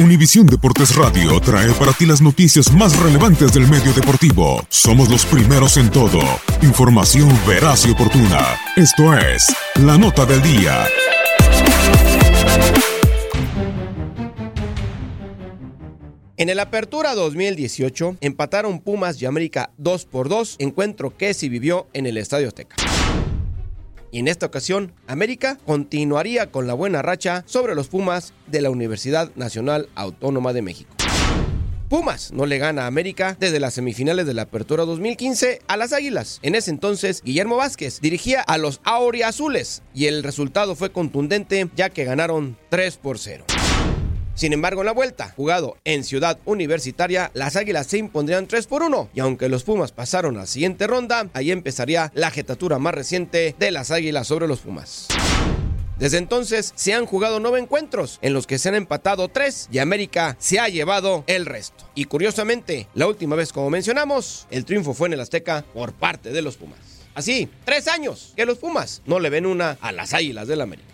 Univisión Deportes Radio trae para ti las noticias más relevantes del medio deportivo. Somos los primeros en todo. Información veraz y oportuna. Esto es La Nota del Día. En el Apertura 2018 empataron Pumas y América 2 por 2, encuentro que se vivió en el Estadio Azteca. Y en esta ocasión, América continuaría con la buena racha sobre los Pumas de la Universidad Nacional Autónoma de México. Pumas no le gana a América desde las semifinales de la Apertura 2015 a las Águilas. En ese entonces, Guillermo Vázquez dirigía a los Auriazules y el resultado fue contundente ya que ganaron 3 por 0. Sin embargo, en la vuelta, jugado en Ciudad Universitaria, las Águilas se impondrían 3 por 1. Y aunque los Pumas pasaron a la siguiente ronda, ahí empezaría la jetatura más reciente de las Águilas sobre los Pumas. Desde entonces se han jugado nueve encuentros en los que se han empatado tres y América se ha llevado el resto. Y curiosamente, la última vez como mencionamos, el triunfo fue en el Azteca por parte de los Pumas. Así, tres años que los Pumas no le ven una a las Águilas del América.